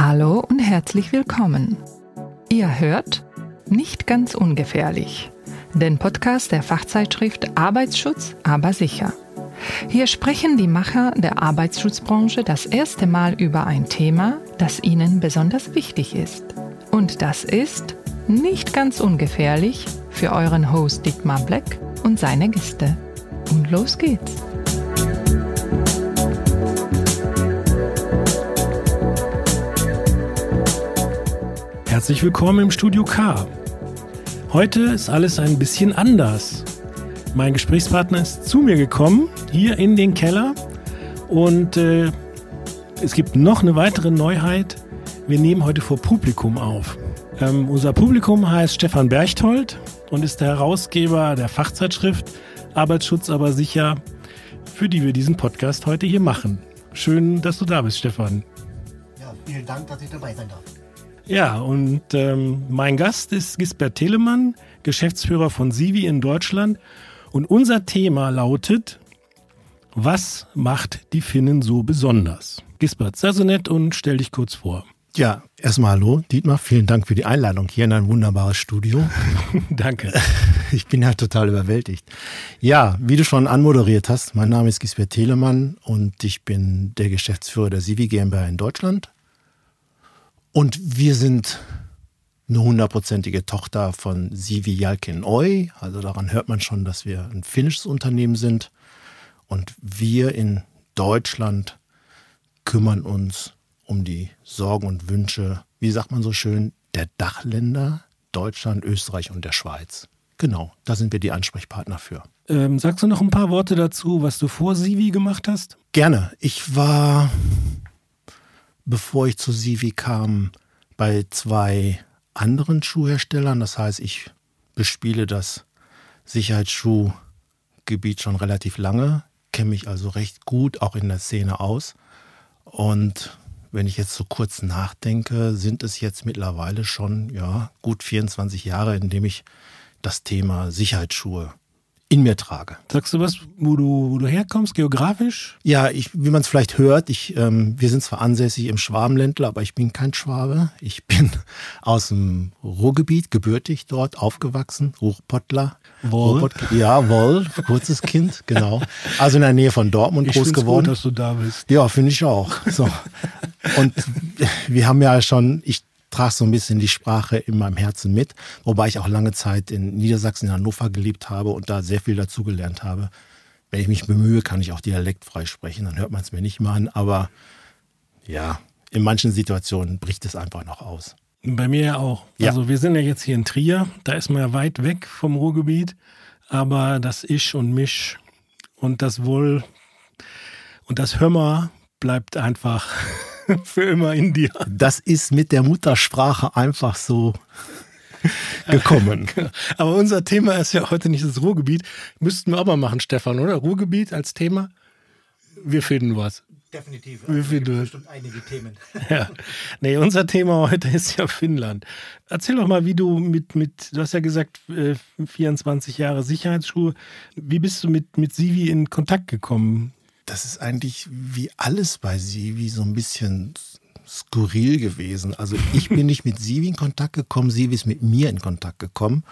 Hallo und herzlich willkommen. Ihr hört nicht ganz ungefährlich, den Podcast der Fachzeitschrift Arbeitsschutz, aber sicher. Hier sprechen die Macher der Arbeitsschutzbranche das erste Mal über ein Thema, das ihnen besonders wichtig ist. Und das ist nicht ganz ungefährlich für euren Host Dietmar Black und seine Gäste. Und los geht's. Herzlich willkommen im Studio K. Heute ist alles ein bisschen anders. Mein Gesprächspartner ist zu mir gekommen, hier in den Keller. Und äh, es gibt noch eine weitere Neuheit. Wir nehmen heute vor Publikum auf. Ähm, unser Publikum heißt Stefan Berchtold und ist der Herausgeber der Fachzeitschrift Arbeitsschutz aber sicher, für die wir diesen Podcast heute hier machen. Schön, dass du da bist, Stefan. Ja, vielen Dank, dass ich dabei sein darf. Ja, und ähm, mein Gast ist Gisbert Telemann, Geschäftsführer von Sivi in Deutschland. Und unser Thema lautet, was macht die Finnen so besonders? Gisbert, sei so nett und stell dich kurz vor. Ja, erstmal hallo, Dietmar. Vielen Dank für die Einladung hier in ein wunderbares Studio. Danke. Ich bin ja total überwältigt. Ja, wie du schon anmoderiert hast, mein Name ist Gisbert Telemann und ich bin der Geschäftsführer der Sivi GmbH in Deutschland. Und wir sind eine hundertprozentige Tochter von Sivi Jalkin Oy. Also daran hört man schon, dass wir ein finnisches Unternehmen sind. Und wir in Deutschland kümmern uns um die Sorgen und Wünsche, wie sagt man so schön, der Dachländer, Deutschland, Österreich und der Schweiz. Genau, da sind wir die Ansprechpartner für. Ähm, sagst du noch ein paar Worte dazu, was du vor Sivi gemacht hast? Gerne. Ich war, bevor ich zu Sivi kam, bei zwei anderen Schuhherstellern. Das heißt, ich bespiele das Sicherheitsschuhgebiet schon relativ lange, kenne mich also recht gut auch in der Szene aus. Und wenn ich jetzt so kurz nachdenke, sind es jetzt mittlerweile schon ja, gut 24 Jahre, in dem ich das Thema Sicherheitsschuhe in mir trage. Sagst du was, wo du, wo du herkommst, geografisch? Ja, ich, wie man es vielleicht hört, ich, ähm, wir sind zwar ansässig im Schwabenländler, aber ich bin kein Schwabe. Ich bin aus dem Ruhrgebiet, gebürtig dort, aufgewachsen, Ruhrpottler. Woll. Ruhrpott, ja, Woll, kurzes Kind, genau. Also in der Nähe von Dortmund Ich groß geworden. gut, dass du da bist. Ja, finde ich auch. So. Und wir haben ja schon, ich trage so ein bisschen die Sprache in meinem Herzen mit, wobei ich auch lange Zeit in Niedersachsen, in Hannover gelebt habe und da sehr viel dazugelernt habe. Wenn ich mich bemühe, kann ich auch dialektfrei sprechen, dann hört man es mir nicht mal an, aber ja, in manchen Situationen bricht es einfach noch aus. Bei mir ja auch. Ja. Also wir sind ja jetzt hier in Trier, da ist man ja weit weg vom Ruhrgebiet, aber das Ich und Misch und das Wohl und das Hörmer bleibt einfach für immer in dir. Das ist mit der Muttersprache einfach so gekommen. Aber unser Thema ist ja heute nicht das Ruhrgebiet. Müssten wir auch mal machen, Stefan, oder? Ruhrgebiet als Thema? Wir finden was. Definitiv. Wie viel du- bestimmt einige Themen. Ja. Nee, unser Thema heute ist ja Finnland. Erzähl doch mal, wie du mit, mit du hast ja gesagt, äh, 24 Jahre Sicherheitsschuhe. Wie bist du mit, mit Sivi in Kontakt gekommen? Das ist eigentlich wie alles bei Sivi so ein bisschen skurril gewesen. Also ich bin nicht mit Sivi in Kontakt gekommen, Sivi ist mit mir in Kontakt gekommen.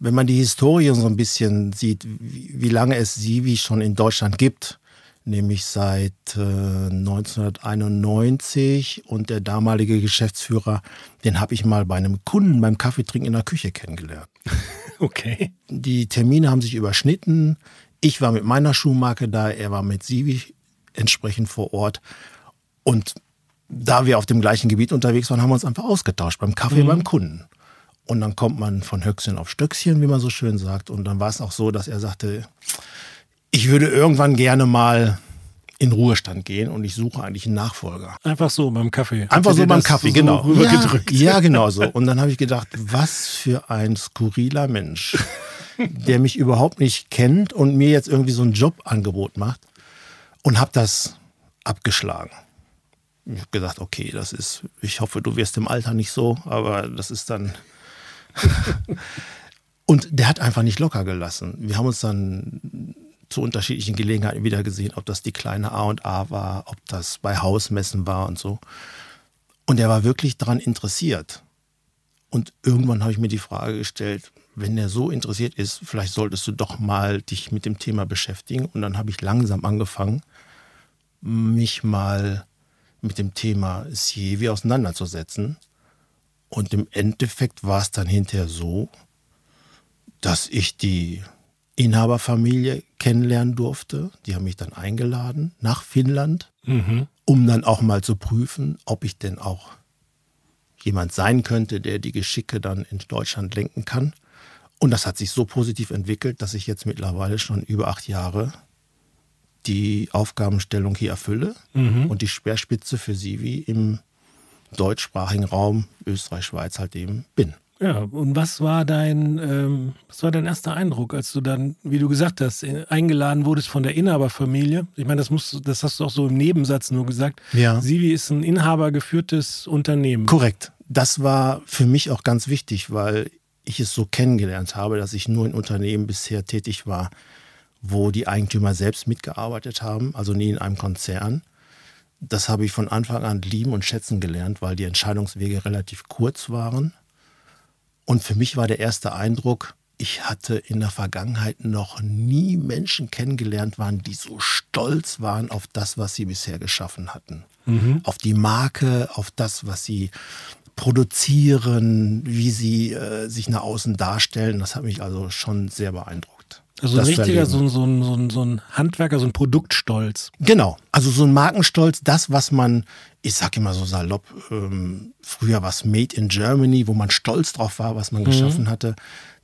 Wenn man die Historie so ein bisschen sieht, wie, wie lange es Sivi schon in Deutschland gibt, nämlich seit äh, 1991 und der damalige Geschäftsführer, den habe ich mal bei einem Kunden beim Kaffeetrinken in der Küche kennengelernt. Okay. Die Termine haben sich überschnitten. Ich war mit meiner Schuhmarke da, er war mit Sivi entsprechend vor Ort. Und da wir auf dem gleichen Gebiet unterwegs waren, haben wir uns einfach ausgetauscht beim Kaffee beim Kunden. Und dann kommt man von Höchstchen auf Stöckchen, wie man so schön sagt. Und dann war es auch so, dass er sagte, ich würde irgendwann gerne mal in Ruhestand gehen und ich suche eigentlich einen Nachfolger. Einfach so beim Kaffee. Einfach so beim Kaffee, so genau. Ja, ja, genau so. Und dann habe ich gedacht, was für ein skurriler Mensch, der mich überhaupt nicht kennt und mir jetzt irgendwie so ein Jobangebot macht. Und habe das abgeschlagen. Ich habe gesagt, okay, das ist, ich hoffe, du wirst im Alter nicht so, aber das ist dann. und der hat einfach nicht locker gelassen. Wir haben uns dann zu unterschiedlichen Gelegenheiten wieder gesehen, ob das die kleine A und A war, ob das bei Hausmessen war und so. Und er war wirklich daran interessiert. Und irgendwann habe ich mir die Frage gestellt, wenn er so interessiert ist, vielleicht solltest du doch mal dich mit dem Thema beschäftigen. Und dann habe ich langsam angefangen, mich mal mit dem Thema Sievi auseinanderzusetzen. Und im Endeffekt war es dann hinterher so, dass ich die Inhaberfamilie kennenlernen durfte. Die haben mich dann eingeladen nach Finnland, mhm. um dann auch mal zu prüfen, ob ich denn auch jemand sein könnte, der die Geschicke dann in Deutschland lenken kann. Und das hat sich so positiv entwickelt, dass ich jetzt mittlerweile schon über acht Jahre die Aufgabenstellung hier erfülle mhm. und die Speerspitze für Sivi im deutschsprachigen Raum Österreich-Schweiz halt eben bin. Ja, und was war dein, ähm, was war dein erster Eindruck, als du dann, wie du gesagt hast, äh, eingeladen wurdest von der Inhaberfamilie? Ich meine, das musst, das hast du auch so im Nebensatz nur gesagt. Ja. Sivi ist ein inhabergeführtes Unternehmen. Korrekt. Das war für mich auch ganz wichtig, weil ich es so kennengelernt habe, dass ich nur in Unternehmen bisher tätig war, wo die Eigentümer selbst mitgearbeitet haben, also nie in einem Konzern. Das habe ich von Anfang an lieben und schätzen gelernt, weil die Entscheidungswege relativ kurz waren und für mich war der erste Eindruck, ich hatte in der Vergangenheit noch nie Menschen kennengelernt waren, die so stolz waren auf das, was sie bisher geschaffen hatten. Mhm. Auf die Marke, auf das, was sie produzieren, wie sie äh, sich nach außen darstellen. Das hat mich also schon sehr beeindruckt. Also ein richtiger, so, so, so, so ein Handwerker, so ein Produktstolz. Genau, also so ein Markenstolz, das, was man, ich sag immer so salopp, ähm, früher was Made in Germany, wo man stolz drauf war, was man mhm. geschaffen hatte,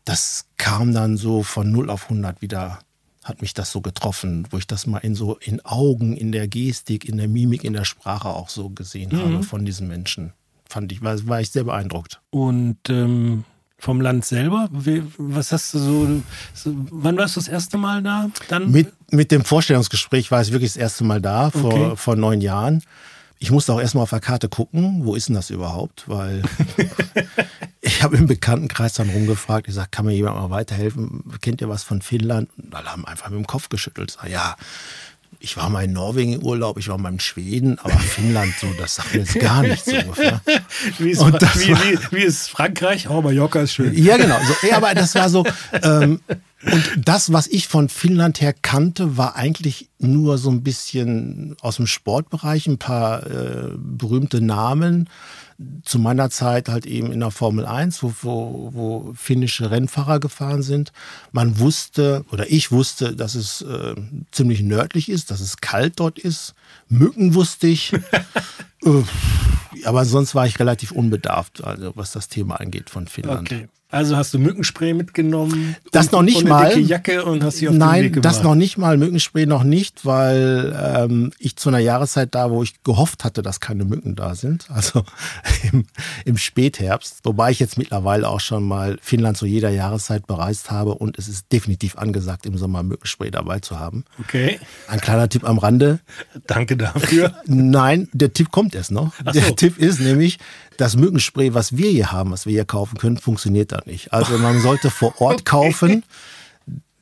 das kam dann so von 0 auf 100 wieder, hat mich das so getroffen, wo ich das mal in so in Augen, in der Gestik, in der Mimik, in der Sprache auch so gesehen mhm. habe von diesen Menschen. Fand ich, war, war ich sehr beeindruckt. Und ähm vom Land selber? Was hast du so, so, wann warst du das erste Mal da? Dann? Mit, mit dem Vorstellungsgespräch war ich wirklich das erste Mal da, vor, okay. vor neun Jahren. Ich musste auch erstmal auf der Karte gucken, wo ist denn das überhaupt? Weil ich habe im Bekanntenkreis dann rumgefragt, ich sage, kann mir jemand mal weiterhelfen? Kennt ihr was von Finnland? Und alle haben einfach mit dem Kopf geschüttelt. Sag, ja, ich war mal in Norwegen im Urlaub, ich war mal in Schweden, aber Finnland so, das sagt mir jetzt gar nichts so ungefähr. Wie ist, wie, wie, wie ist Frankreich? Oh, Mallorca ist schön. Ja, genau. So, ja, aber das war so, ähm, und das, was ich von Finnland her kannte, war eigentlich nur so ein bisschen aus dem Sportbereich, ein paar äh, berühmte Namen zu meiner Zeit halt eben in der Formel 1, wo, wo, wo finnische Rennfahrer gefahren sind. Man wusste, oder ich wusste, dass es äh, ziemlich nördlich ist, dass es kalt dort ist. Mücken wusste ich. äh, aber sonst war ich relativ unbedarft, also was das Thema angeht von Finnland. Okay. Also hast du Mückenspray mitgenommen? Das noch nicht mal. Dicke Jacke und hast sie auf Nein, den Weg gebracht. das noch nicht mal. Mückenspray noch nicht, weil ähm, ich zu einer Jahreszeit da, wo ich gehofft hatte, dass keine Mücken da sind. Also im, im Spätherbst. Wobei ich jetzt mittlerweile auch schon mal Finnland zu jeder Jahreszeit bereist habe und es ist definitiv angesagt, im Sommer Mückenspray dabei zu haben. Okay. Ein kleiner Tipp am Rande. Danke dafür. Nein, der Tipp kommt erst noch. So. Der Tipp ist nämlich, das Mückenspray, was wir hier haben, was wir hier kaufen können, funktioniert da nicht. Also man sollte vor Ort kaufen.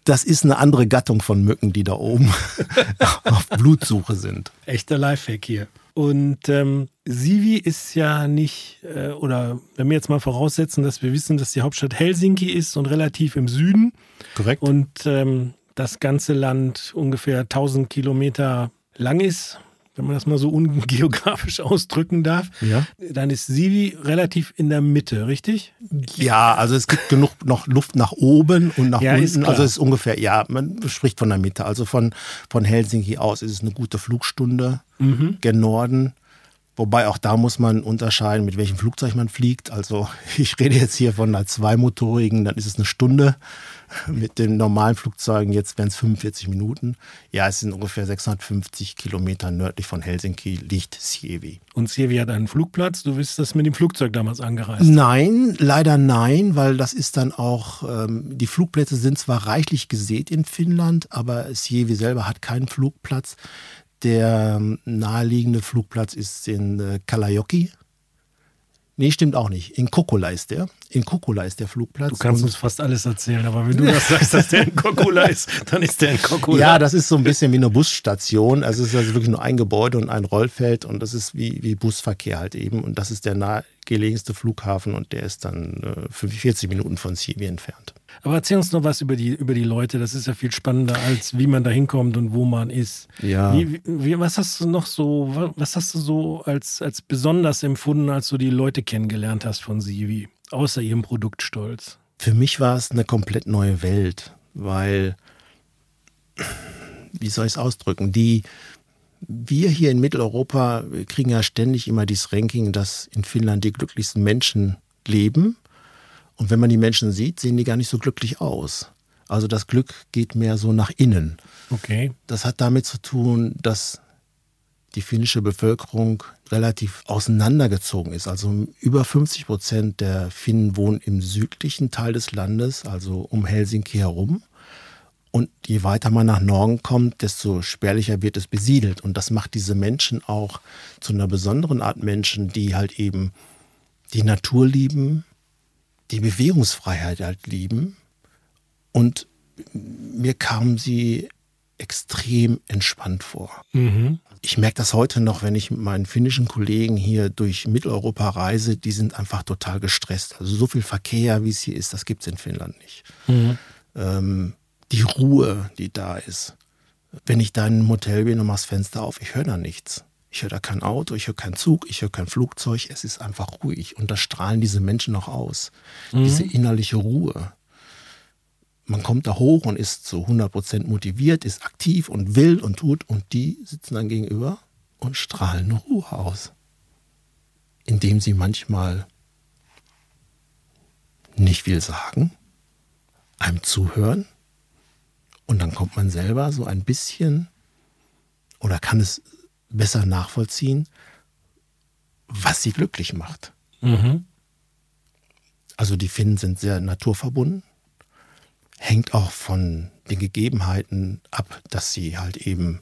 Das ist eine andere Gattung von Mücken, die da oben auf Blutsuche sind. Echter Lifehack hier. Und ähm, Sivi ist ja nicht, äh, oder wenn wir jetzt mal voraussetzen, dass wir wissen, dass die Hauptstadt Helsinki ist und relativ im Süden. Korrekt. Und ähm, das ganze Land ungefähr 1000 Kilometer lang ist, wenn man das mal so ungeografisch ausdrücken darf, ja. dann ist Sivi relativ in der Mitte, richtig? Ja, also es gibt genug noch Luft nach oben und nach ja, unten. Also es ist ungefähr, ja, man spricht von der Mitte. Also von, von Helsinki aus ist es eine gute Flugstunde mhm. gen Norden. Wobei auch da muss man unterscheiden, mit welchem Flugzeug man fliegt. Also ich rede jetzt hier von einer zweimotorigen, dann ist es eine Stunde. Mit den normalen Flugzeugen jetzt wären es 45 Minuten. Ja, es sind ungefähr 650 Kilometer nördlich von Helsinki liegt Sievi. Und Sievi hat einen Flugplatz. Du bist das mit dem Flugzeug damals angereist? Nein, leider nein, weil das ist dann auch, ähm, die Flugplätze sind zwar reichlich gesät in Finnland, aber Sievi selber hat keinen Flugplatz. Der naheliegende Flugplatz ist in äh, Kalajoki. Nee, stimmt auch nicht. In Kokkola ist der. In Kokkola ist der Flugplatz. Du kannst uns fast alles erzählen, aber wenn du das sagst, dass der in Kokkola ist, dann ist der in Kokkola. Ja, das ist so ein bisschen wie eine Busstation. Also es ist also wirklich nur ein Gebäude und ein Rollfeld und das ist wie, wie Busverkehr halt eben. Und das ist der nahegelegenste Flughafen und der ist dann äh, 45 Minuten von Sivi entfernt. Aber erzähl uns noch was über die, über die Leute. Das ist ja viel spannender, als wie man da hinkommt und wo man ist. Ja. Wie, wie, was hast du noch so, was hast du so als, als besonders empfunden, als du die Leute kennengelernt hast von Sivi, außer ihrem Produktstolz? Für mich war es eine komplett neue Welt, weil, wie soll ich es ausdrücken, die, wir hier in Mitteleuropa kriegen ja ständig immer dieses Ranking, dass in Finnland die glücklichsten Menschen leben. Und wenn man die Menschen sieht, sehen die gar nicht so glücklich aus. Also das Glück geht mehr so nach innen. Okay. Das hat damit zu tun, dass die finnische Bevölkerung relativ auseinandergezogen ist. Also über 50 Prozent der Finnen wohnen im südlichen Teil des Landes, also um Helsinki herum. Und je weiter man nach Norden kommt, desto spärlicher wird es besiedelt. Und das macht diese Menschen auch zu einer besonderen Art Menschen, die halt eben die Natur lieben, die Bewegungsfreiheit halt lieben. Und mir kamen sie extrem entspannt vor. Mhm. Ich merke das heute noch, wenn ich mit meinen finnischen Kollegen hier durch Mitteleuropa reise, die sind einfach total gestresst. Also so viel Verkehr, wie es hier ist, das gibt es in Finnland nicht. Mhm. Ähm, die Ruhe, die da ist. Wenn ich da in einem Hotel bin und machst Fenster auf, ich höre da nichts. Ich höre da kein Auto, ich höre keinen Zug, ich höre kein Flugzeug. Es ist einfach ruhig. Und das strahlen diese Menschen noch aus. Mhm. Diese innerliche Ruhe. Man kommt da hoch und ist zu 100% motiviert, ist aktiv und will und tut. Und die sitzen dann gegenüber und strahlen Ruhe aus. Indem sie manchmal nicht viel sagen, einem zuhören. Und dann kommt man selber so ein bisschen oder kann es besser nachvollziehen, was sie glücklich macht. Mhm. Also die Finnen sind sehr naturverbunden, hängt auch von den Gegebenheiten ab, dass sie halt eben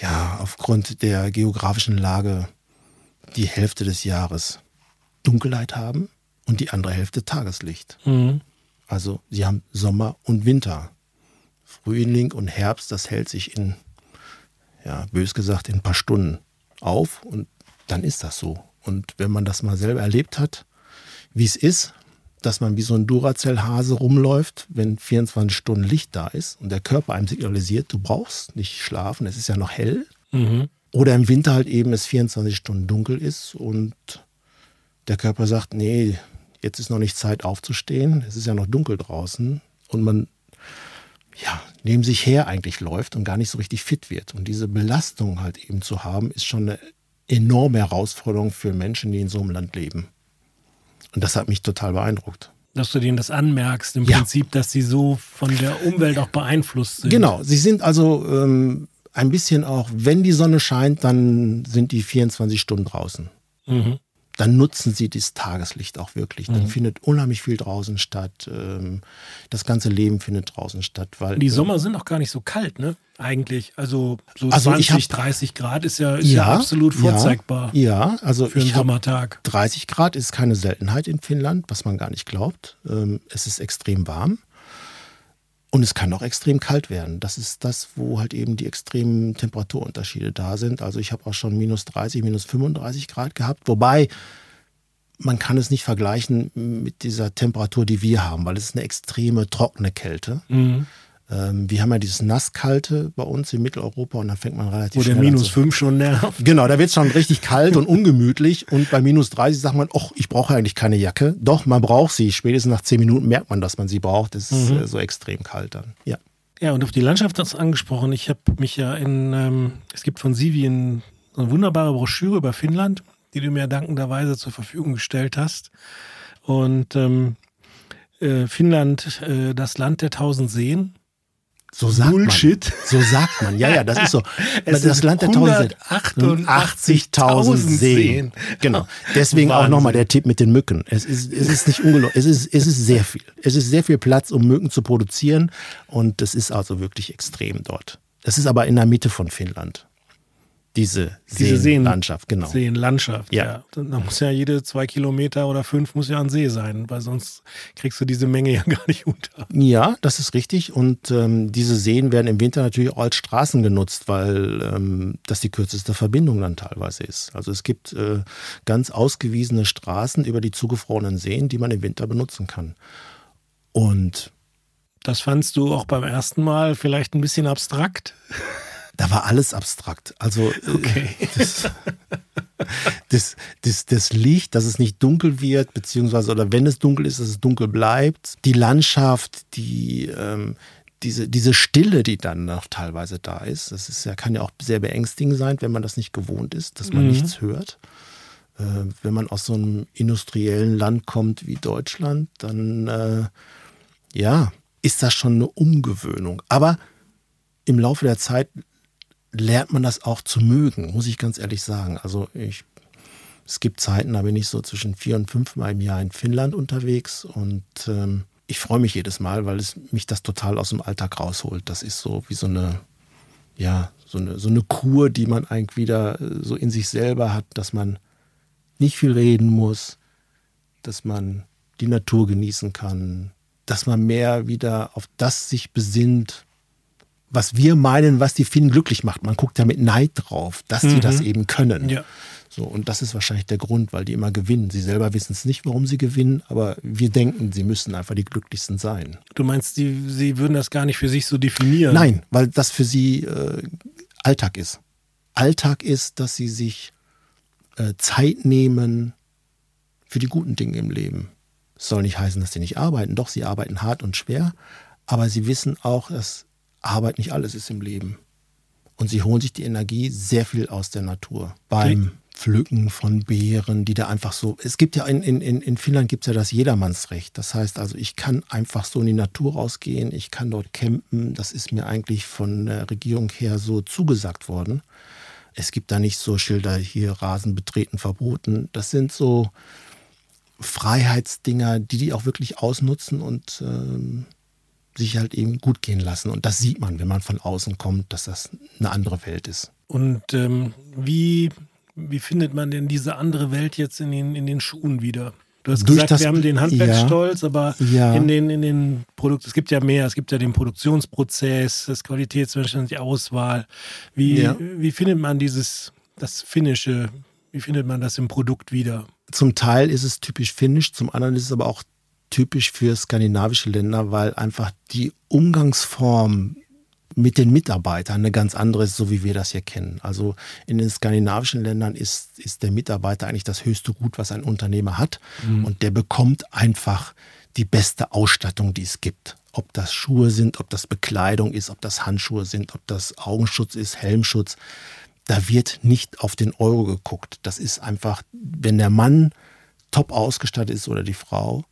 ja aufgrund der geografischen Lage die Hälfte des Jahres Dunkelheit haben und die andere Hälfte Tageslicht. Mhm. Also sie haben Sommer und Winter. Frühling und Herbst, das hält sich in, ja, bös gesagt, in ein paar Stunden auf und dann ist das so. Und wenn man das mal selber erlebt hat, wie es ist, dass man wie so ein Duracell-Hase rumläuft, wenn 24 Stunden Licht da ist und der Körper einem signalisiert, du brauchst nicht schlafen, es ist ja noch hell. Mhm. Oder im Winter halt eben es 24 Stunden dunkel ist und der Körper sagt, nee, jetzt ist noch nicht Zeit aufzustehen, es ist ja noch dunkel draußen und man ja, neben sich her eigentlich läuft und gar nicht so richtig fit wird. Und diese Belastung halt eben zu haben, ist schon eine enorme Herausforderung für Menschen, die in so einem Land leben. Und das hat mich total beeindruckt. Dass du denen das anmerkst, im Ja. Prinzip, dass sie so von der Umwelt auch beeinflusst sind. Genau, sie sind also ähm, ein bisschen auch, wenn die Sonne scheint, dann sind die 24 Stunden draußen. Mhm. Dann nutzen sie das Tageslicht auch wirklich. Dann findet unheimlich viel draußen statt. Ähm, das ganze Leben findet draußen statt. Weil, Die Sommer sind auch gar nicht so kalt, ne? Eigentlich. Also so Also 20, ich hab- 30 Grad ist ja, ist ja, absolut vorzeigbar Ja, ja also für einen Sommertag. 30 Grad ist keine Seltenheit in Finnland, was man gar nicht glaubt. Ähm, es ist extrem warm und es kann auch extrem kalt werden. Das ist das, wo halt eben die extremen Temperaturunterschiede da sind. Also ich habe auch schon minus 30, minus 35 Grad gehabt, wobei man kann es nicht vergleichen mit dieser Temperatur, die wir haben, weil es ist eine extreme trockene Kälte. Mhm. Ähm, wir haben ja dieses Nasskalte bei uns in Mitteleuropa und dann fängt man relativ Wo der schnell an minus zu 5 schon nervt. Genau, da wird es schon richtig kalt und ungemütlich. Und bei minus 30 sagt man, ach, ich brauche eigentlich keine Jacke. Doch, man braucht sie. Spätestens nach 10 Minuten merkt man, dass man sie braucht. Es ist äh, so extrem kalt dann. Ja. Ja, und auf die Landschaft hast du angesprochen. Ich habe mich ja in, ähm, es gibt von Sivi eine wunderbare Broschüre über Finnland, die du mir dankenderweise zur Verfügung gestellt hast. Und ähm, äh, Finnland, äh, das Land der tausend Seen. So sagt Bullshit. man. So sagt man. Ja, ja, das ist so. Es das Land der Tausend. 188.000 Seen. Seen. Genau. Deswegen auch nochmal der Tipp mit den Mücken. Es ist, es ist nicht ungelogen. Es ist, es ist sehr viel. Es ist sehr viel Platz, um Mücken zu produzieren. Und das ist also wirklich extrem dort. Das ist aber in der Mitte von Finnland. Diese, Diese Seenlandschaft, genau. Seenlandschaft, Ja. ja. Da da muss ja jede zwei Kilometer oder fünf muss ja ein See sein, weil sonst kriegst du diese Menge ja gar nicht unter. Ja, das ist richtig. Und ähm, diese Seen werden im Winter natürlich auch als Straßen genutzt, weil ähm, das die kürzeste Verbindung dann teilweise ist. Also es gibt äh, ganz ausgewiesene Straßen über die zugefrorenen Seen, die man im Winter benutzen kann. Und Das fandst du auch beim ersten Mal vielleicht ein bisschen abstrakt. Da war alles abstrakt. Also äh, Okay. das, das, das, das Licht, dass es nicht dunkel wird, beziehungsweise oder wenn es dunkel ist, dass es dunkel bleibt. Die Landschaft, die ähm, diese, diese Stille, die dann noch teilweise da ist, das ist ja, kann ja auch sehr beängstigend sein, wenn man das nicht gewohnt ist, dass man Mhm. nichts hört. Äh, wenn man aus so einem industriellen Land kommt wie Deutschland, dann äh, ja, ist das schon eine Umgewöhnung. Aber im Laufe der Zeit lernt man das auch zu mögen, muss ich ganz ehrlich sagen. Also ich, es gibt Zeiten, da bin ich so zwischen vier und fünf Mal im Jahr in Finnland unterwegs und ähm, ich freue mich jedes Mal, weil es mich das total aus dem Alltag rausholt. Das ist so wie so eine, ja, so eine, so eine Kur, die man eigentlich wieder äh, so in sich selber hat, dass man nicht viel reden muss, dass man die Natur genießen kann, dass man mehr wieder auf das sich besinnt, was wir meinen, was die Finnen glücklich macht. Man guckt ja mit Neid drauf, dass sie Mhm. das eben können. Ja. So, und das ist wahrscheinlich der Grund, weil die immer gewinnen. Sie selber wissen es nicht, warum sie gewinnen, aber wir denken, sie müssen einfach die glücklichsten sein. Du meinst, die, sie würden das gar nicht für sich so definieren? Nein, weil das für sie äh, Alltag ist. Alltag ist, dass sie sich äh, Zeit nehmen für die guten Dinge im Leben. Es soll nicht heißen, dass sie nicht arbeiten. Doch, sie arbeiten hart und schwer, aber sie wissen auch, dass Arbeit nicht alles ist im Leben. Und sie holen sich die Energie sehr viel aus der Natur. Beim Pflücken von Beeren, die da einfach so. Es gibt ja in, in, in in Finnland gibt es ja das Jedermannsrecht. Das heißt also, ich kann einfach so in die Natur rausgehen, ich kann dort campen. Das ist mir eigentlich von der Regierung her so zugesagt worden. Es gibt da nicht so Schilder hier Rasen betreten verboten. Das sind so Freiheitsdinger, die die auch wirklich ausnutzen und ähm, sich halt eben gut gehen lassen. Und das sieht man, wenn man von außen kommt, dass das eine andere Welt ist. Und ähm, wie, wie findet man denn diese andere Welt jetzt in den, in den Schuhen wieder? Du hast Durch gesagt, das- wir haben den Handwerksstolz, aber Ja. in den, in den Produkt, es gibt ja mehr, es gibt ja den Produktionsprozess, das Qualitätsmanagement, die Auswahl. Wie, Ja. wie findet man dieses, das Finnische, wie findet man das im Produkt wieder? Zum Teil ist es typisch finnisch, zum anderen ist es aber auch typisch für skandinavische Länder, weil einfach die Umgangsform mit den Mitarbeitern eine ganz andere ist, so wie wir das hier kennen. Also in den skandinavischen Ländern ist, ist der Mitarbeiter eigentlich das höchste Gut, was ein Unternehmer hat. Und der bekommt einfach die beste Ausstattung, die es gibt. Ob das Schuhe sind, ob das Bekleidung ist, ob das Handschuhe sind, ob das Augenschutz ist, Helmschutz. Da wird nicht auf den Euro geguckt. Das ist einfach, wenn der Mann top ausgestattet ist oder die Frau,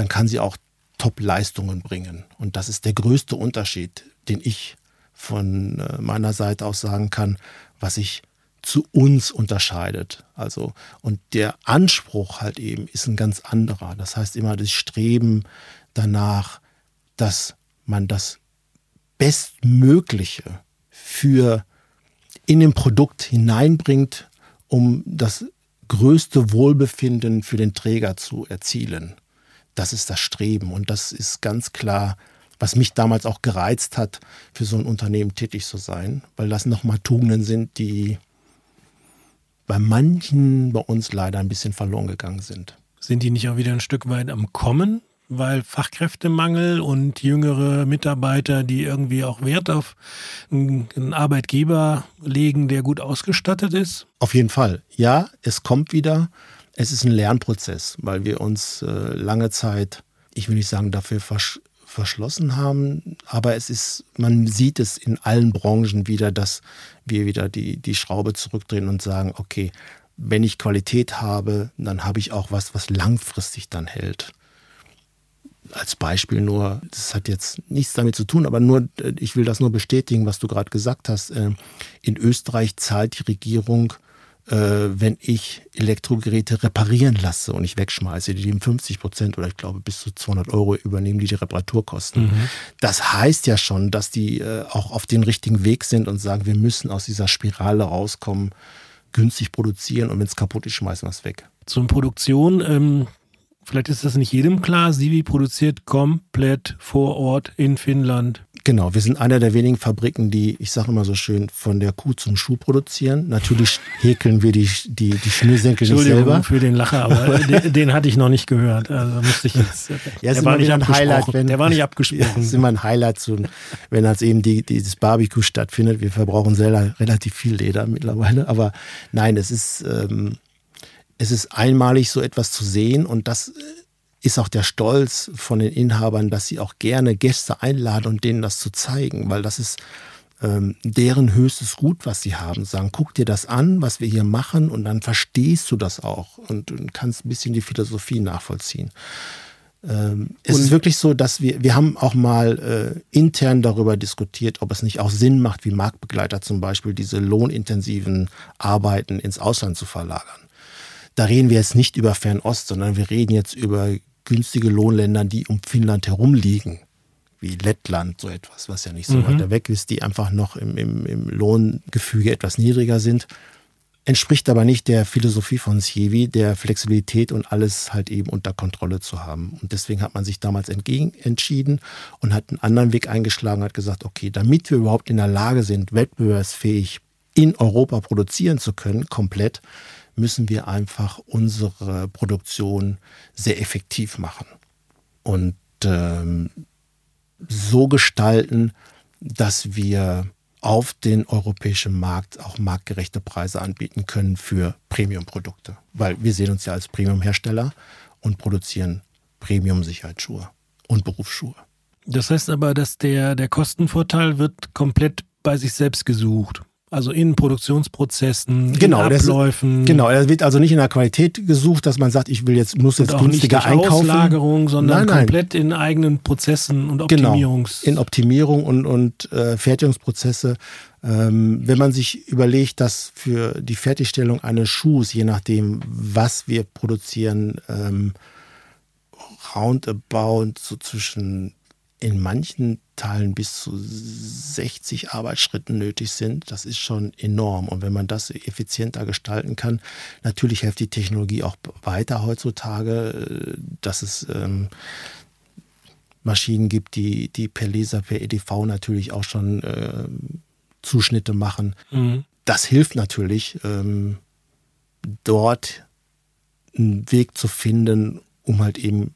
dann kann sie auch Top-Leistungen bringen. Und das ist der größte Unterschied, den ich von äh, meiner Seite aus sagen kann, was sich zu uns unterscheidet. Also, und der Anspruch halt eben ist ein ganz anderer. Das heißt immer das Streben danach, dass man das Bestmögliche für in dem Produkt hineinbringt, um das größte Wohlbefinden für den Träger zu erzielen. Das ist das Streben und das ist ganz klar, was mich damals auch gereizt hat, für so ein Unternehmen tätig zu sein, weil das nochmal Tugenden sind, die bei manchen bei uns leider ein bisschen verloren gegangen sind. Sind die nicht auch wieder ein Stück weit am Kommen? Weil Fachkräftemangel und jüngere Mitarbeiter, die irgendwie auch Wert auf einen einen Arbeitgeber legen, der gut ausgestattet ist? Auf jeden Fall. Ja, es kommt wieder. Es ist ein Lernprozess, weil wir uns äh, lange Zeit, ich will nicht sagen, dafür versch verschlossen haben, aber es ist, man sieht es in allen Branchen wieder, dass wir wieder die, die Schraube zurückdrehen und sagen, okay, wenn ich Qualität habe, dann habe ich auch was, was langfristig dann hält. Als Beispiel nur, das hat jetzt nichts damit zu tun, aber nur, äh, ich will das nur bestätigen, was du gerade gesagt hast. Äh, In Österreich zahlt die Regierung wenn ich Elektrogeräte reparieren lasse und ich wegschmeiße, die nehmen 50 Prozent oder ich glaube bis zu 200 Euro übernehmen die die Reparaturkosten. Mhm. Das heißt ja schon, dass die äh, auch auf den richtigen Weg sind und sagen, wir müssen aus dieser Spirale rauskommen, günstig produzieren und wenn es kaputt ist, schmeißen wir es weg. Zur Produktion, ähm, vielleicht ist das nicht jedem klar, Sivi produziert komplett vor Ort in Finnland. Genau, wir sind einer der wenigen Fabriken, die, ich sage immer so schön, von der Kuh zum Schuh produzieren. Natürlich häkeln wir die, die, die Schnürsenkel nicht selber. für den Lacher, aber den, den, hatte ich noch nicht gehört. Also musste ich jetzt. Ja, der, war nicht ein Highlight, wenn, der war nicht abgesprochen. Ja, ist immer ein Highlight, zu, wenn als eben die, dieses Barbecue stattfindet. Wir verbrauchen selber relativ viel Leder mittlerweile. Aber nein, es ist, ähm, es ist einmalig, so etwas zu sehen und das ist auch der Stolz von den Inhabern, dass sie auch gerne Gäste einladen und denen das zu zeigen, weil das ist ähm, deren höchstes Gut, was sie haben. Sagen, guck dir das an, was wir hier machen und dann verstehst du das auch und, und kannst ein bisschen die Philosophie nachvollziehen. Ähm, es und ist wirklich so, dass wir, wir haben auch mal äh, intern darüber diskutiert, ob es nicht auch Sinn macht, wie Marktbegleiter zum Beispiel diese lohnintensiven Arbeiten ins Ausland zu verlagern. Da reden wir jetzt nicht über Fernost, sondern wir reden jetzt über günstige Lohnländern, die um Finnland herum liegen, wie Lettland, so etwas, was ja nicht so mhm. weiter weg ist, die einfach noch im, im, im Lohngefüge etwas niedriger sind, entspricht aber nicht der Philosophie von Sievi, der Flexibilität und alles halt eben unter Kontrolle zu haben. Und deswegen hat man sich damals entgegen entschieden und hat einen anderen Weg eingeschlagen, hat gesagt, okay, damit wir überhaupt in der Lage sind, wettbewerbsfähig in Europa produzieren zu können, komplett, müssen wir einfach unsere Produktion sehr effektiv machen und ähm, so gestalten, dass wir auf den europäischen Markt auch marktgerechte Preise anbieten können für Premium-Produkte. Weil wir sehen uns ja als Premium-Hersteller und produzieren Premium-Sicherheitsschuhe und Berufsschuhe. Das heißt aber, dass der, der Kostenvorteil wird komplett bei sich selbst gesucht. Also in Produktionsprozessen, genau, in Abläufen. Ist, genau, er wird also nicht in der Qualität gesucht, dass man sagt, ich will jetzt, muss jetzt günstiger nicht einkaufen. Auslagerung, sondern nein, nein. komplett in eigenen Prozessen und genau, Optimierungs. Genau, in Optimierung und, und äh, Fertigungsprozesse. Ähm, wenn man sich überlegt, dass für die Fertigstellung eines Schuhs, je nachdem, was wir produzieren, ähm, roundabout so zwischen in manchen Teilen bis zu 60 Arbeitsschritten nötig sind, das ist schon enorm. Und wenn man das effizienter gestalten kann, natürlich hilft die Technologie auch weiter heutzutage, äh, dass es ähm, Maschinen gibt, die, die per Laser, per EDV natürlich auch schon äh, Zuschnitte machen. Mhm. Das hilft natürlich, ähm, dort einen Weg zu finden, um halt eben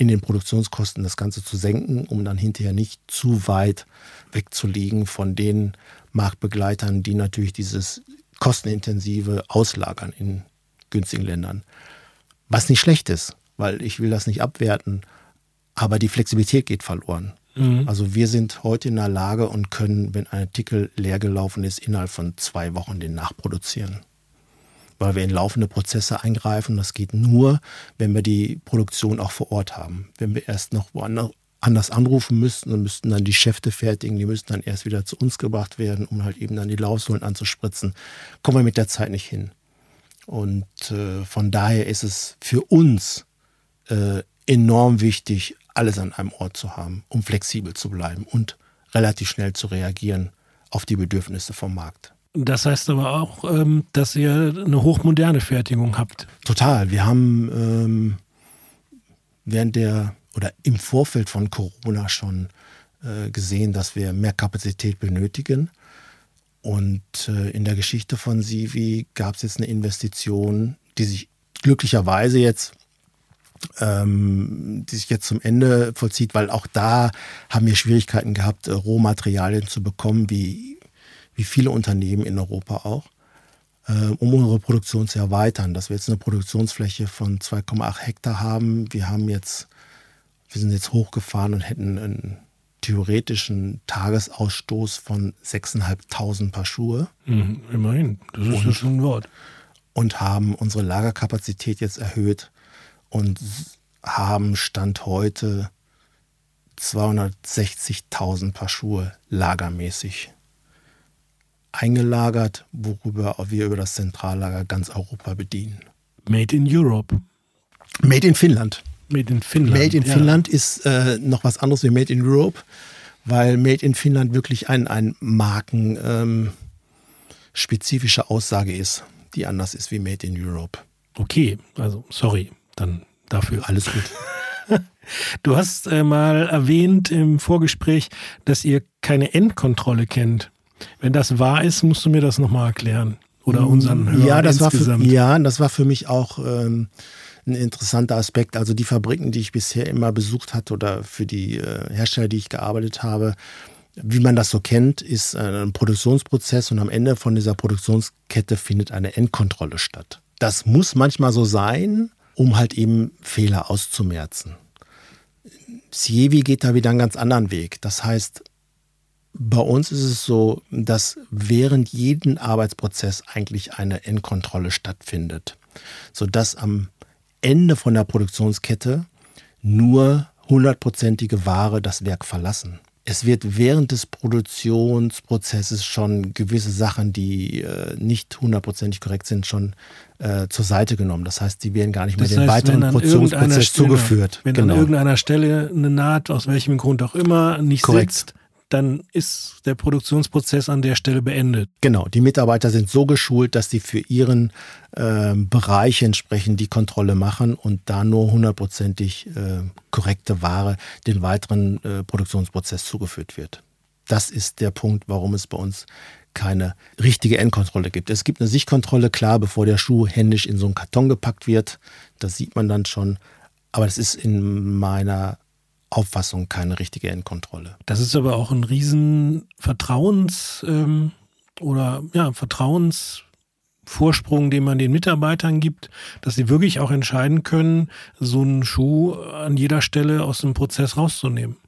in den Produktionskosten das Ganze zu senken, um dann hinterher nicht zu weit wegzuliegen von den Marktbegleitern, die natürlich dieses kostenintensive auslagern in günstigen Ländern. Was nicht schlecht ist, weil ich will das nicht abwerten, aber die Flexibilität geht verloren. Mhm. Also wir sind heute in der Lage und können, wenn ein Artikel leer gelaufen ist, innerhalb von zwei Wochen den nachproduzieren weil wir in laufende Prozesse eingreifen. Das geht nur, wenn wir die Produktion auch vor Ort haben. Wenn wir erst noch woanders anders anrufen müssten und müssten dann die Schäfte fertigen, die müssten dann erst wieder zu uns gebracht werden, um halt eben dann die Laufsohlen anzuspritzen, kommen wir mit der Zeit nicht hin. Und äh, von daher ist es für uns äh, enorm wichtig, alles an einem Ort zu haben, um flexibel zu bleiben und relativ schnell zu reagieren auf die Bedürfnisse vom Markt. Das heißt aber auch, ähm, dass ihr eine hochmoderne Fertigung habt. Total. Wir haben ähm, während der oder im Vorfeld von Corona schon äh, gesehen, dass wir mehr Kapazität benötigen. Und äh, in der Geschichte von Sivi gab es jetzt eine Investition, die sich glücklicherweise jetzt ähm, die sich jetzt zum Ende vollzieht, weil auch da haben wir Schwierigkeiten gehabt, äh, Rohmaterialien zu bekommen, wie wie viele Unternehmen in Europa auch, äh, um unsere Produktion zu erweitern, dass wir jetzt eine Produktionsfläche von 2,8 Hektar haben. Wir haben jetzt, wir sind jetzt hochgefahren und hätten einen theoretischen Tagesausstoß von 6.500 Paar Schuhe. Mhm, immerhin, das ist und, schon ein Wort. Und haben unsere Lagerkapazität jetzt erhöht und haben Stand heute 260.000 Paar Schuhe lagermäßig eingelagert, worüber wir über das Zentrallager ganz Europa bedienen. Made in Europe. Made in Finnland. Made in Finnland. Made in ja. Finnland ist äh, noch was anderes wie Made in Europe, weil Made in Finnland wirklich ein, ein markenspezifische ähm, Aussage ist, die anders ist wie Made in Europe. Okay, also sorry, dann dafür. Alles gut. Du hast äh, mal erwähnt im Vorgespräch, dass ihr keine Endkontrolle kennt. Wenn das wahr ist, musst du mir das nochmal erklären. Oder unseren Hörern ja, das insgesamt. War für, ja, das war für mich auch ähm, ein interessanter Aspekt. Also die Fabriken, die ich bisher immer besucht hatte oder für die äh, Hersteller, die ich gearbeitet habe, wie man das so kennt, ist äh, ein Produktionsprozess und am Ende von dieser Produktionskette findet eine Endkontrolle statt. Das muss manchmal so sein, um halt eben Fehler auszumerzen. Sievi geht da wieder einen ganz anderen Weg. Das heißt, bei uns ist es so, dass während jeden Arbeitsprozess eigentlich eine Endkontrolle stattfindet, sodass am Ende von der Produktionskette nur hundertprozentige Ware das Werk verlassen. Es wird während des Produktionsprozesses schon gewisse Sachen, die äh, nicht hundertprozentig korrekt sind, schon äh, zur Seite genommen. Das heißt, die werden gar nicht mehr das den weiteren Produktionsprozess zugeführt. Wenn genau. an irgendeiner Stelle eine Naht, aus welchem Grund auch immer, nicht korrekt. sitzt, dann ist der Produktionsprozess an der Stelle beendet. Genau, die Mitarbeiter sind so geschult, dass sie für ihren äh, Bereich entsprechend die Kontrolle machen und da nur hundertprozentig äh, korrekte Ware den weiteren äh, Produktionsprozess zugeführt wird. Das ist der Punkt, warum es bei uns keine richtige Endkontrolle gibt. Es gibt eine Sichtkontrolle, klar, bevor der Schuh händisch in so einen Karton gepackt wird. Das sieht man dann schon. Aber das ist in meiner Auffassung keine richtige Endkontrolle. Das ist aber auch ein riesen Vertrauens- ähm, oder ja, Vertrauensvorsprung, den man den Mitarbeitern gibt, dass sie wirklich auch entscheiden können, so einen Schuh an jeder Stelle aus dem Prozess rauszunehmen.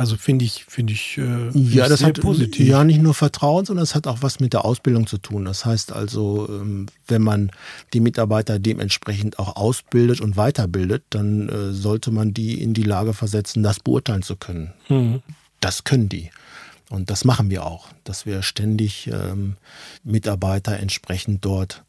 Also finde ich, finde ich, äh, ja, das hat positiv. Ja, nicht nur Vertrauen, sondern es hat auch was mit der Ausbildung zu tun. Das heißt also, ähm, wenn man die Mitarbeiter dementsprechend auch ausbildet und weiterbildet, dann äh, sollte man die in die Lage versetzen, das beurteilen zu können. Mhm. Das können die. Und das machen wir auch, dass wir ständig ähm, Mitarbeiter entsprechend dort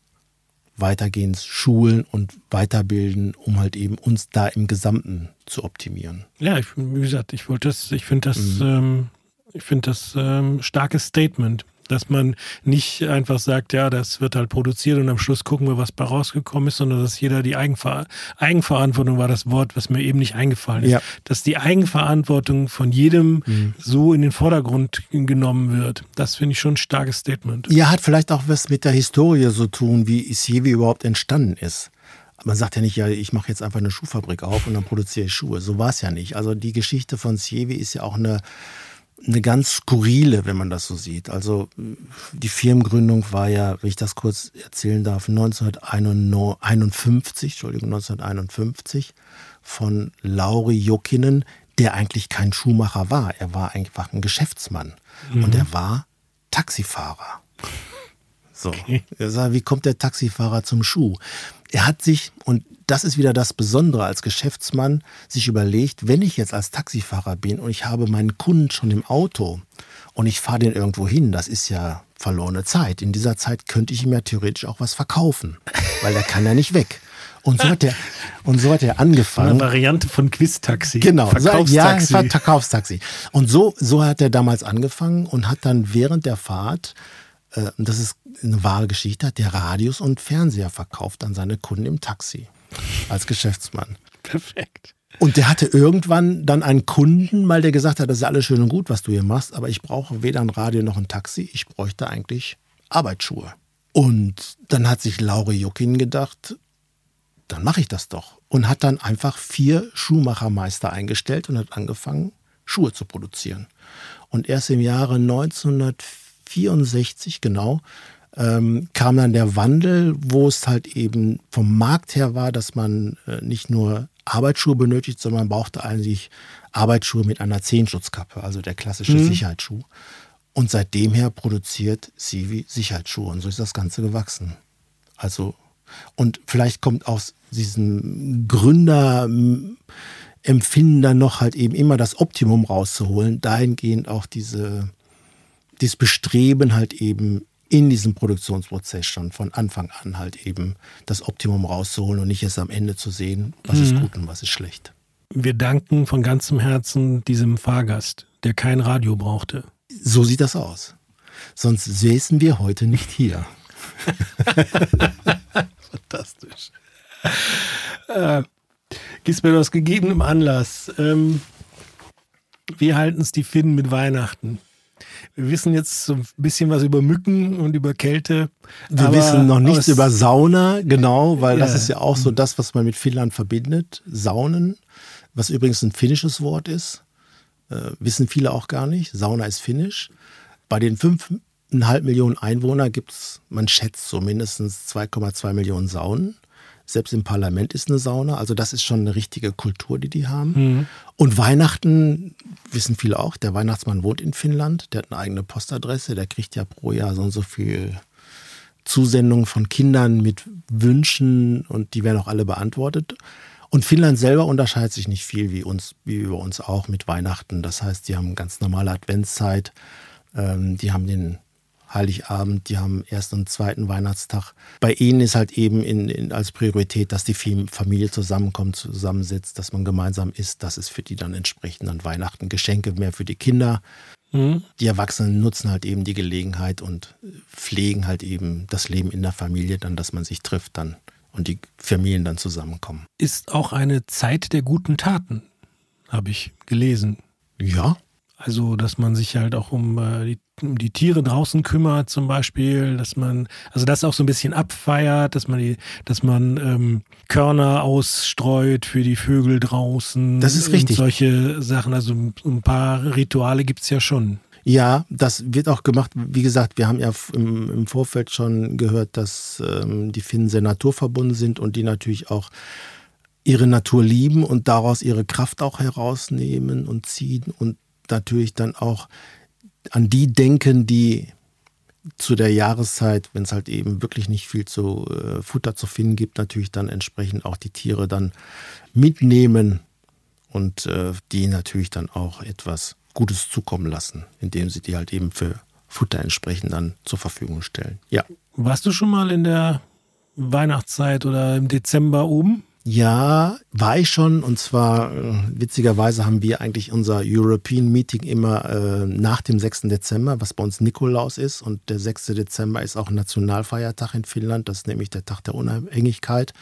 weitergehend schulen und weiterbilden, um halt eben uns da im Gesamten zu optimieren. Ja, ich, wie gesagt, ich wollte das, ich finde das, mhm. ähm, ich finde das ähm, starkes Statement dass man nicht einfach sagt, ja, das wird halt produziert und am Schluss gucken wir, was bei rausgekommen ist, sondern dass jeder die Eigenver Eigenverantwortung war das Wort, was mir eben nicht eingefallen ist, ja. dass die Eigenverantwortung von jedem mhm. so in den Vordergrund genommen wird. Das finde ich schon ein starkes Statement. Ja, hat vielleicht auch was mit der Historie so tun, wie Isievi überhaupt entstanden ist. Man sagt ja nicht, ja, ich mache jetzt einfach eine Schuhfabrik auf und dann produziere ich Schuhe. So war es ja nicht. Also die Geschichte von Sievi ist ja auch eine eine ganz skurrile, wenn man das so sieht. Also die Firmengründung war ja, wenn ich das kurz erzählen darf, 1951, Entschuldigung, 1951 von Lauri Jokinen, der eigentlich kein Schuhmacher war. Er war einfach ein Geschäftsmann mhm. und er war Taxifahrer. So, okay. er wie kommt der Taxifahrer zum Schuh? Er hat sich, und das ist wieder das Besondere als Geschäftsmann, sich überlegt, wenn ich jetzt als Taxifahrer bin und ich habe meinen Kunden schon im Auto und ich fahre den irgendwo hin, das ist ja verlorene Zeit. In dieser Zeit könnte ich ihm ja theoretisch auch was verkaufen, weil der kann ja nicht weg. Und so hat er, und so hat er angefangen. Eine Variante von Quiz-Taxi. Genau. Verkaufstaxi. Ja, Verkaufstaxi. Und so, so hat er damals angefangen und hat dann während der Fahrt äh, das ist eine wahre Geschichte, hat der Radios und Fernseher verkauft an seine Kunden im Taxi als Geschäftsmann. Perfekt. Und der hatte irgendwann dann einen Kunden, mal der gesagt hat, das ist alles schön und gut, was du hier machst, aber ich brauche weder ein Radio noch ein Taxi, ich bräuchte eigentlich Arbeitsschuhe. Und dann hat sich Lauri Juckin gedacht, dann mache ich das doch. Und hat dann einfach vier Schuhmachermeister eingestellt und hat angefangen, Schuhe zu produzieren. Und erst im Jahre 1964 genau ähm, kam dann der Wandel, wo es halt eben vom Markt her war, dass man äh, nicht nur Arbeitsschuhe benötigt, sondern man brauchte eigentlich Arbeitsschuhe mit einer Zehenschutzkappe, also der klassische mhm. Sicherheitsschuh. Und seitdem her produziert Sivi Sicherheitsschuhe und so ist das Ganze gewachsen. Also, und vielleicht kommt aus diesem Gründerempfinden dann noch halt eben immer das Optimum rauszuholen, dahingehend auch diese das Bestreben halt eben in diesem Produktionsprozess schon von Anfang an halt eben das Optimum rauszuholen und nicht erst am Ende zu sehen, was mhm. ist gut und was ist schlecht. Wir danken von ganzem Herzen diesem Fahrgast, der kein Radio brauchte. So sieht das aus. Sonst säßen wir heute nicht hier. Fantastisch. Äh, Gisbert, aus gegebenem Anlass. Ähm, wie halten es die Finnen mit Weihnachten? Wir wissen jetzt so ein bisschen was über Mücken und über Kälte. Wir aber, wissen noch nichts über Sauna, genau, weil ja. das ist ja auch so das, was man mit Finnland verbindet. Saunen, was übrigens ein finnisches Wort ist. Äh, wissen viele auch gar nicht. Sauna ist finnisch. Bei den fünfeinhalb Millionen Einwohnern gibt es, man schätzt so mindestens 2,2 Millionen Saunen. Selbst im Parlament ist eine Sauna. Also das ist schon eine richtige Kultur, die die haben. Mhm. Und Weihnachten wissen viele auch. Der Weihnachtsmann wohnt in Finnland. Der hat eine eigene Postadresse. Der kriegt ja pro Jahr so und so viel Zusendungen von Kindern mit Wünschen und die werden auch alle beantwortet. Und Finnland selber unterscheidet sich nicht viel wie uns, wie bei uns auch mit Weihnachten. Das heißt, die haben ganz normale Adventszeit. Ähm, die haben den Heiligabend, die haben ersten und zweiten Weihnachtstag. Bei ihnen ist halt eben in, in, als Priorität, dass die Familie zusammenkommt, zusammensitzt, dass man gemeinsam isst. Das ist für die dann entsprechend an Weihnachten Geschenke mehr für die Kinder. Mhm. Die Erwachsenen nutzen halt eben die Gelegenheit und pflegen halt eben das Leben in der Familie, dann, dass man sich trifft dann und die Familien dann zusammenkommen. Ist auch eine Zeit der guten Taten, habe ich gelesen. Ja, also, dass man sich halt auch um, äh, die, um die Tiere draußen kümmert, zum Beispiel, dass man, also das auch so ein bisschen abfeiert, dass man die, dass man ähm, Körner ausstreut für die Vögel draußen. Das ist richtig. solche Sachen, also ein paar Rituale gibt es ja schon. Ja, das wird auch gemacht. Wie gesagt, wir haben ja im, im Vorfeld schon gehört, dass ähm, die Finnen sehr naturverbunden sind und die natürlich auch ihre Natur lieben und daraus ihre Kraft auch herausnehmen und ziehen und natürlich dann auch an die denken, die zu der Jahreszeit, wenn es halt eben wirklich nicht viel zu äh, Futter zu finden gibt, natürlich dann entsprechend auch die Tiere dann mitnehmen und äh, die natürlich dann auch etwas Gutes zukommen lassen, indem sie die halt eben für Futter entsprechend dann zur Verfügung stellen. Ja. Warst du schon mal in der Weihnachtszeit oder im Dezember oben? Ja, war ich schon. Und zwar, äh, witzigerweise haben wir eigentlich unser European Meeting immer äh, nach dem 6. Dezember, was bei uns Nikolaus ist. Und der 6. Dezember ist auch Nationalfeiertag in Finnland. Das ist nämlich der Tag der Unabhängigkeit.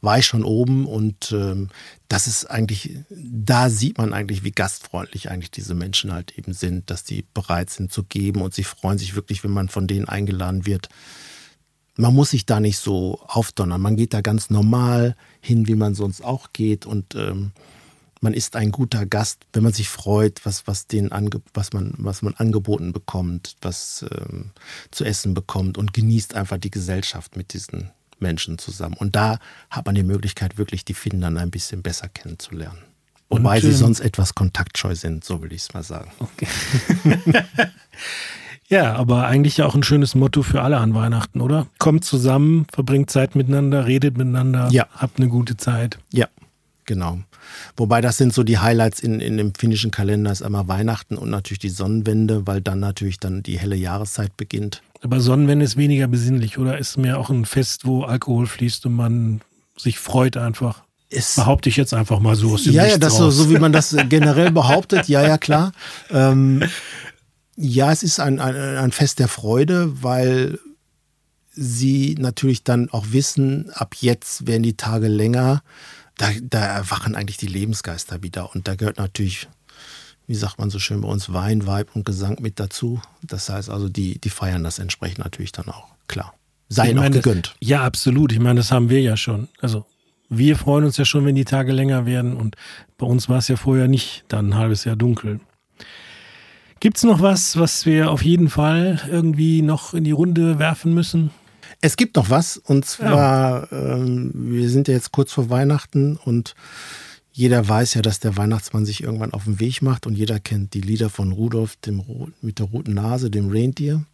War ich schon oben und ähm, das ist eigentlich, da sieht man eigentlich, wie gastfreundlich eigentlich diese Menschen halt eben sind, dass die bereit sind zu geben und sie freuen sich wirklich, wenn man von denen eingeladen wird man muss sich da nicht so aufdonnern. Man geht da ganz normal hin, wie man sonst auch geht. Und ähm, man ist ein guter Gast, wenn man sich freut, was, was, den ange was, man, was man angeboten bekommt, was ähm, zu essen bekommt und genießt einfach die Gesellschaft mit diesen Menschen zusammen. Und da hat man die Möglichkeit, wirklich die Finnen dann ein bisschen besser kennenzulernen. Wobei und, sie sonst etwas kontaktscheu sind, so will ich es mal sagen. Okay. Ja, aber eigentlich ja auch ein schönes Motto für alle an Weihnachten, oder? Kommt zusammen, verbringt Zeit miteinander, redet miteinander, ja. habt eine gute Zeit. Ja, genau. Wobei das sind so die Highlights in, in dem finnischen Kalender, ist einmal Weihnachten und natürlich die Sonnenwende, weil dann natürlich dann die helle Jahreszeit beginnt. Aber Sonnenwende ist weniger besinnlich, oder? Ist mehr auch ein Fest, wo Alkohol fließt und man sich freut einfach. Ist, Behaupte ich jetzt einfach mal so aus dem Ja, Nichts ja, das so, so, wie man das generell behauptet. Ja, ja, klar. Ähm, ja, es ist ein, ein, ein Fest der Freude, weil sie natürlich dann auch wissen, ab jetzt werden die Tage länger. Da, da erwachen eigentlich die Lebensgeister wieder. Und da gehört natürlich, wie sagt man so schön bei uns, Wein, Weib und Gesang mit dazu. Das heißt also, die, die feiern das entsprechend natürlich dann auch, klar. Sei auch gegönnt. ja, absolut. Ich meine, das haben wir ja schon. Also wir freuen uns ja schon, wenn die Tage länger werden. Und bei uns war es ja vorher nicht dann ein halbes Jahr dunkel. Gibt es noch was, was wir auf jeden Fall irgendwie noch in die Runde werfen müssen? Es gibt noch was und zwar, ja. ähm, wir sind ja jetzt kurz vor Weihnachten und jeder weiß ja, dass der Weihnachtsmann sich irgendwann auf den Weg macht und jeder kennt die Lieder von Rudolf dem, mit der roten Nase, dem Reindeer.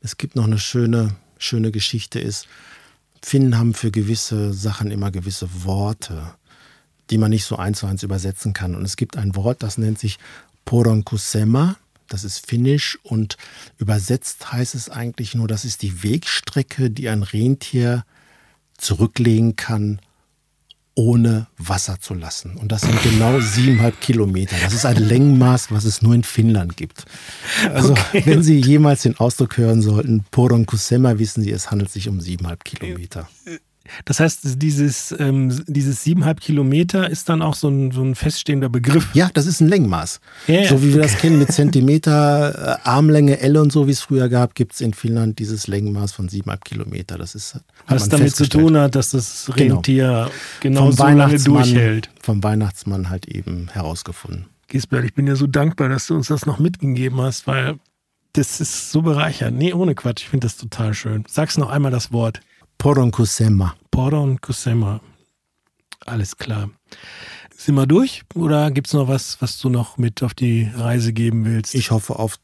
Es gibt noch eine schöne, schöne Geschichte ist, Finnen haben für gewisse Sachen immer gewisse Worte, die man nicht so eins zu eins übersetzen kann. Und es gibt ein Wort, das nennt sich Poronkusema, Das ist Finnisch und übersetzt heißt es eigentlich nur, das ist die Wegstrecke, die ein Rentier zurücklegen kann, ohne Wasser zu lassen. Und das sind genau siebeneinhalb Kilometer. Das ist ein Längenmaß, was es nur in Finnland gibt. Also okay. wenn Sie jemals den Ausdruck hören sollten, Poron Kusema, wissen Sie, es handelt sich um siebeneinhalb Kilometer. Das heißt, dieses, ähm, dieses siebeneinhalb Kilometer ist dann auch so ein, so ein feststehender Begriff. Ja, das ist ein Längenmaß. Ja, so wie wir das kennen mit Zentimeter, äh, Armlänge, L und so, wie es früher gab, gibt es in Finnland dieses Längenmaß von siebeneinhalb Kilometer. Das ist Was damit zu tun hat, dass das genau. Rentier genau, genau so lange durchhält. Vom Weihnachtsmann halt eben herausgefunden. Gisbert, ich bin dir so dankbar, dass du uns das noch mitgegeben hast, weil das ist so bereichernd. Nee, ohne Quatsch, ich finde das total schön. Sag's noch einmal das Wort. Poron Kusema. Poron Kusema. Alles klar. Sind wir durch oder gibt es noch was, was du noch mit auf die Reise geben willst? Ich hoffe auf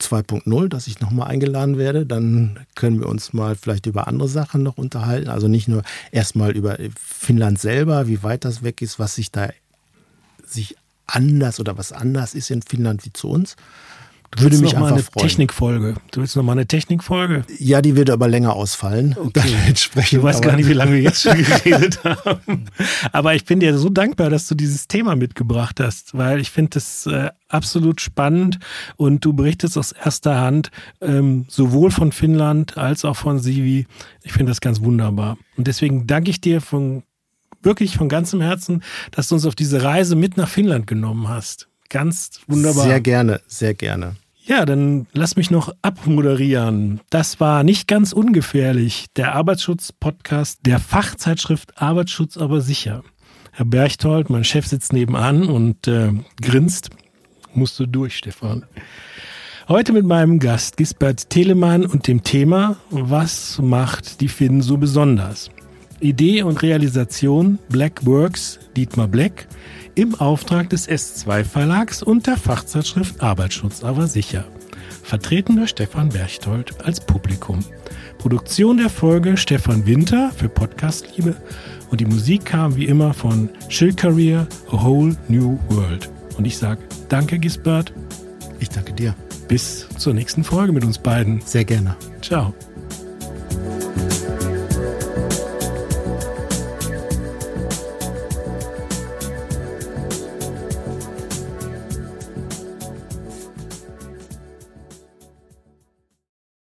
2.0, dass ich nochmal eingeladen werde. Dann können wir uns mal vielleicht über andere Sachen noch unterhalten. Also nicht nur erstmal über Finnland selber, wie weit das weg ist, was sich da sich anders oder was anders ist in Finnland wie zu uns, Du würde mich noch mal eine freuen. Technikfolge. Du willst noch mal eine Technikfolge? Ja, die wird aber länger ausfallen. Okay. Du weißt gar nicht, wie lange wir jetzt schon geredet haben. Aber ich bin dir so dankbar, dass du dieses Thema mitgebracht hast, weil ich finde es äh, absolut spannend und du berichtest aus erster Hand ähm, sowohl von Finnland als auch von Sivi. Ich finde das ganz wunderbar. Und deswegen danke ich dir von wirklich von ganzem Herzen, dass du uns auf diese Reise mit nach Finnland genommen hast. Ganz wunderbar. Sehr gerne, sehr gerne. Ja, dann lass mich noch abmoderieren. Das war nicht ganz ungefährlich, der Arbeitsschutz-Podcast der Fachzeitschrift Arbeitsschutz aber sicher. Herr Berchtold, mein Chef sitzt nebenan und äh, grinst. Musst du durch, Stefan. Heute mit meinem Gast Gisbert Telemann und dem Thema Was macht die Finnen so besonders? Idee und Realisation Black Works Dietmar Black im Auftrag des S2 Verlags und der Fachzeitschrift Arbeitsschutz aber sicher. Vertreten durch Stefan Berchtold als Publikum. Produktion der Folge Stefan Winter für Podcast Liebe und die Musik kam wie immer von Chill Career A Whole New World. Und ich sage danke Gisbert. Ich danke dir. Bis zur nächsten Folge mit uns beiden. Sehr gerne. Ciao.